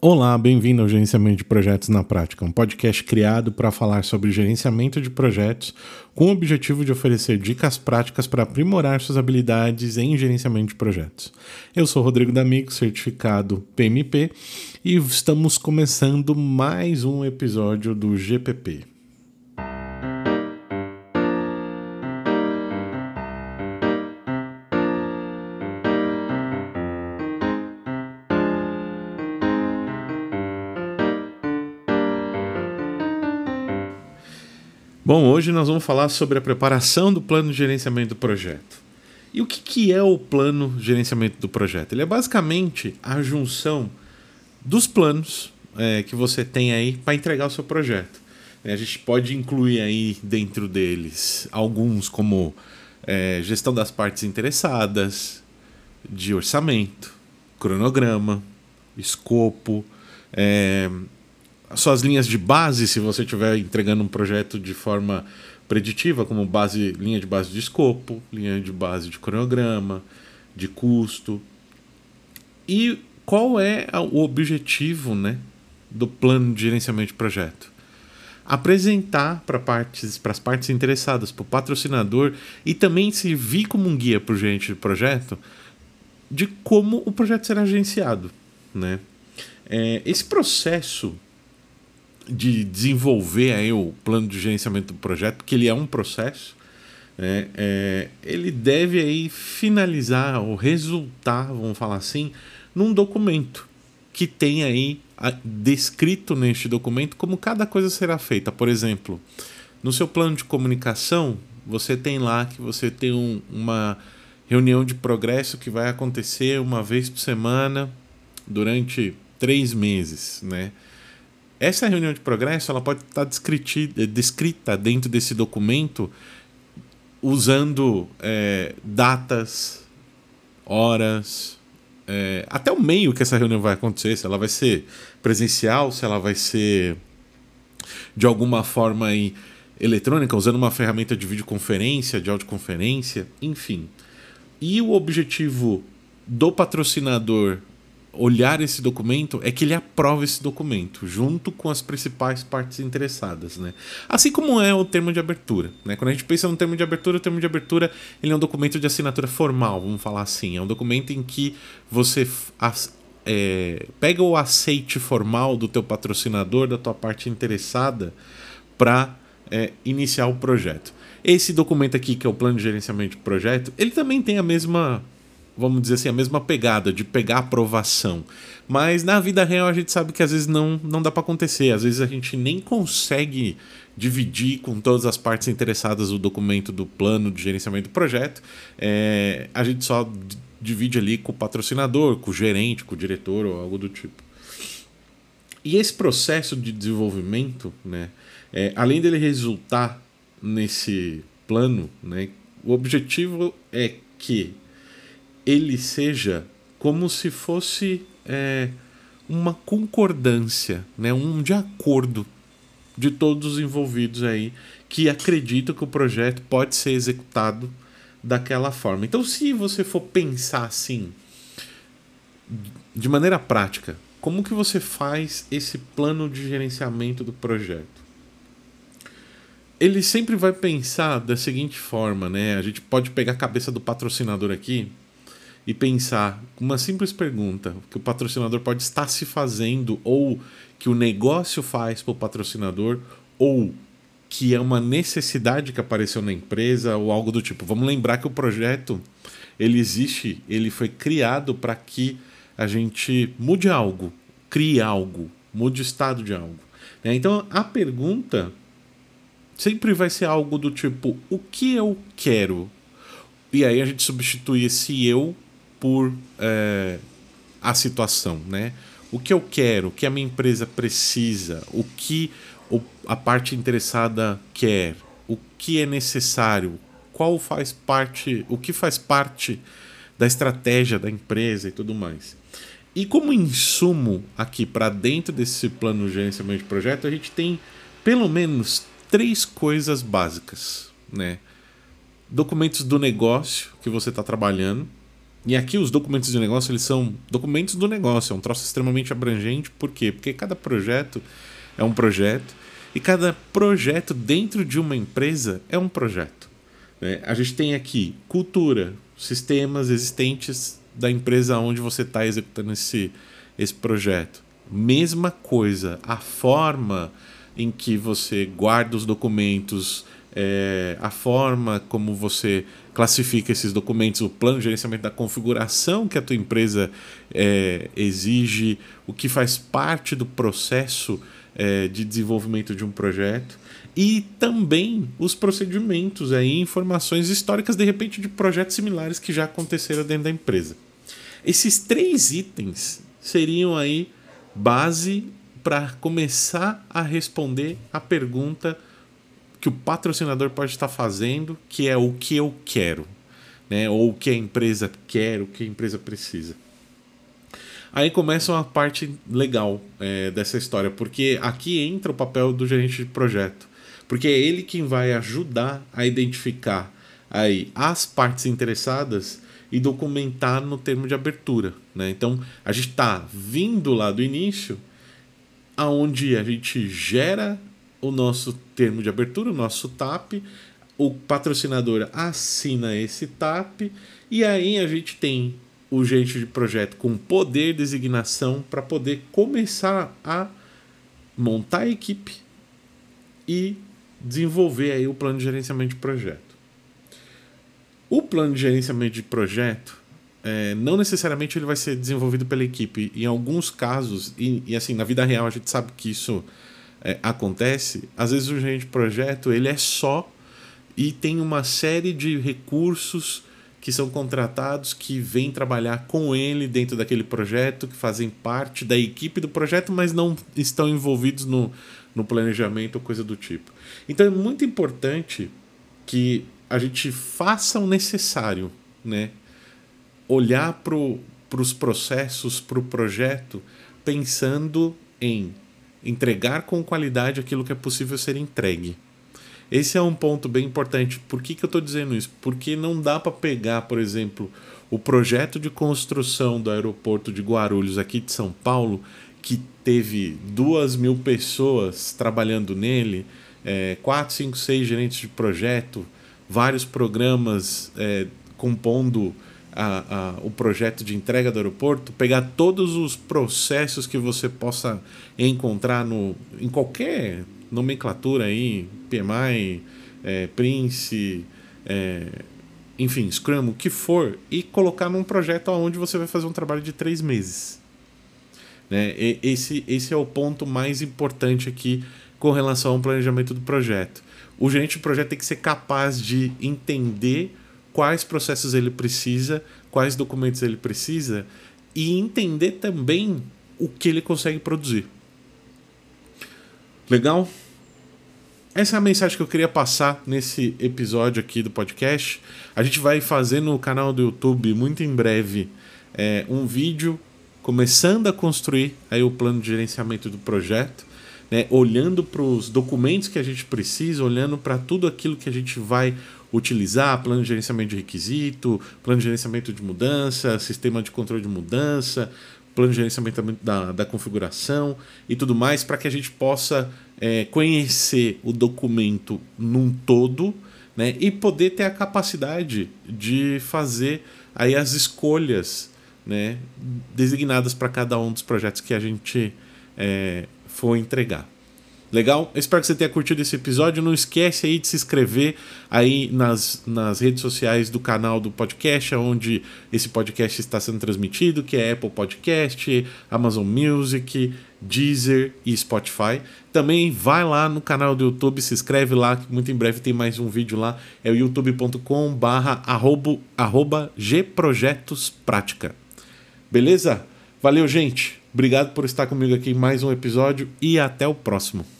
Olá, bem-vindo ao Gerenciamento de Projetos na Prática, um podcast criado para falar sobre gerenciamento de projetos com o objetivo de oferecer dicas práticas para aprimorar suas habilidades em gerenciamento de projetos. Eu sou Rodrigo D'Amigo, certificado PMP, e estamos começando mais um episódio do GPP. Bom, hoje nós vamos falar sobre a preparação do plano de gerenciamento do projeto. E o que, que é o plano de gerenciamento do projeto? Ele é basicamente a junção dos planos é, que você tem aí para entregar o seu projeto. É, a gente pode incluir aí dentro deles alguns como é, gestão das partes interessadas, de orçamento, cronograma, escopo, é, suas linhas de base, se você estiver entregando um projeto de forma preditiva, como base, linha de base de escopo, linha de base de cronograma, de custo. E qual é o objetivo né, do plano de gerenciamento de projeto? Apresentar para partes, as partes interessadas, para o patrocinador e também servir como um guia para o gerente de projeto de como o projeto será gerenciado. Né? É, esse processo de desenvolver aí o plano de gerenciamento do projeto, porque ele é um processo, né? é, ele deve aí finalizar ou resultar, vamos falar assim, num documento que tem aí a, descrito neste documento como cada coisa será feita. Por exemplo, no seu plano de comunicação, você tem lá que você tem um, uma reunião de progresso que vai acontecer uma vez por semana durante três meses, né? Essa reunião de progresso ela pode estar descrita dentro desse documento usando é, datas, horas, é, até o meio que essa reunião vai acontecer, se ela vai ser presencial, se ela vai ser de alguma forma eletrônica, usando uma ferramenta de videoconferência, de audioconferência, enfim. E o objetivo do patrocinador olhar esse documento é que ele aprova esse documento, junto com as principais partes interessadas. Né? Assim como é o termo de abertura. Né? Quando a gente pensa no termo de abertura, o termo de abertura ele é um documento de assinatura formal, vamos falar assim. É um documento em que você é, pega o aceite formal do teu patrocinador, da tua parte interessada, para é, iniciar o projeto. Esse documento aqui, que é o plano de gerenciamento de projeto, ele também tem a mesma vamos dizer assim, a mesma pegada de pegar aprovação. Mas na vida real a gente sabe que às vezes não, não dá para acontecer. Às vezes a gente nem consegue dividir com todas as partes interessadas o documento do plano de gerenciamento do projeto. É, a gente só divide ali com o patrocinador, com o gerente, com o diretor ou algo do tipo. E esse processo de desenvolvimento, né, é, além dele resultar nesse plano, né, o objetivo é que ele seja como se fosse é, uma concordância, né, um de acordo de todos os envolvidos aí que acreditam que o projeto pode ser executado daquela forma. Então, se você for pensar assim, de maneira prática, como que você faz esse plano de gerenciamento do projeto? Ele sempre vai pensar da seguinte forma, né? A gente pode pegar a cabeça do patrocinador aqui e pensar uma simples pergunta que o patrocinador pode estar se fazendo ou que o negócio faz para o patrocinador ou que é uma necessidade que apareceu na empresa ou algo do tipo. Vamos lembrar que o projeto ele existe, ele foi criado para que a gente mude algo, crie algo, mude o estado de algo. Né? Então a pergunta sempre vai ser algo do tipo: o que eu quero? E aí a gente substitui esse eu por é, a situação, né? O que eu quero, o que a minha empresa precisa, o que a parte interessada quer, o que é necessário, qual faz parte, o que faz parte da estratégia da empresa e tudo mais. E como insumo aqui para dentro desse plano de gerenciamento de projeto, a gente tem pelo menos três coisas básicas, né? Documentos do negócio que você está trabalhando, E aqui os documentos de negócio, eles são documentos do negócio, é um troço extremamente abrangente, por quê? Porque cada projeto é um projeto e cada projeto dentro de uma empresa é um projeto. Né? A gente tem aqui cultura, sistemas existentes da empresa onde você está executando esse, esse projeto. Mesma coisa, a forma em que você guarda os documentos, é, a forma como você classifica esses documentos, o plano de gerenciamento da configuração que a tua empresa é, exige, o que faz parte do processo é, de desenvolvimento de um projeto e também os procedimentos aí, informações históricas de repente de projetos similares que já aconteceram dentro da empresa. Esses três itens seriam aí base para começar a responder a pergunta que o patrocinador pode estar fazendo, que é o que eu quero, né? Ou o que a empresa quer, o que a empresa precisa. Aí começa uma parte legal é, dessa história, porque aqui entra o papel do gerente de projeto, porque é ele quem vai ajudar a identificar aí as partes interessadas e documentar no termo de abertura. Né? Então a gente está vindo lá do início, aonde a gente gera o nosso termo de abertura, o nosso TAP, o patrocinador assina esse TAP e aí a gente tem o gerente de projeto com poder de designação para poder começar a montar a equipe e desenvolver aí o plano de gerenciamento de projeto. O plano de gerenciamento de projeto é, não necessariamente ele vai ser desenvolvido pela equipe. Em alguns casos, e, e assim, na vida real a gente sabe que isso é, acontece, às vezes o gerente de projeto ele é só e tem uma série de recursos que são contratados que vêm trabalhar com ele dentro daquele projeto, que fazem parte da equipe do projeto, mas não estão envolvidos no, no planejamento ou coisa do tipo. Então é muito importante que a gente faça o necessário, né? Olhar para os processos, para o projeto, pensando em entregar com qualidade aquilo que é possível ser entregue. Esse é um ponto bem importante. Por que, que eu estou dizendo isso? Porque não dá para pegar, por exemplo, o projeto de construção do aeroporto de Guarulhos, aqui de São Paulo, que teve duas mil pessoas trabalhando nele, é, quatro, cinco, seis gerentes de projeto, vários programas é, compondo a, a, o projeto de entrega do aeroporto, pegar todos os processos que você possa encontrar no, em qualquer nomenclatura aí, PMI, é, Prince, é, enfim, Scrum, o que for, e colocar num projeto onde você vai fazer um trabalho de três meses. Né? E, esse, esse é o ponto mais importante aqui com relação ao planejamento do projeto. O gerente do projeto tem que ser capaz de entender quais processos ele precisa, quais documentos ele precisa e entender também o que ele consegue produzir. Legal? Essa é a mensagem que eu queria passar nesse episódio aqui do podcast. A gente vai fazer no canal do YouTube muito em breve é, um vídeo começando a construir aí o plano de gerenciamento do projeto, né, olhando para os documentos que a gente precisa, olhando para tudo aquilo que a gente vai utilizar, plano de gerenciamento de requisito, plano de gerenciamento de mudança, sistema de controle de mudança, plano de gerenciamento da, da configuração e tudo mais, para que a gente possa é, conhecer o documento num todo né, e poder ter a capacidade de fazer aí as escolhas né, designadas para cada um dos projetos que a gente é, for entregar. Legal? espero que você tenha curtido esse episódio. Não esquece aí de se inscrever aí nas, nas redes sociais do canal do podcast, onde esse podcast está sendo transmitido, que é Apple Podcast, Amazon Music, Deezer e Spotify. Também vai lá no canal do YouTube, se inscreve lá, que muito em breve tem mais um vídeo lá. É o youtube.com barra arroba. Beleza? Valeu, gente. Obrigado por estar comigo aqui em mais um episódio e até o próximo.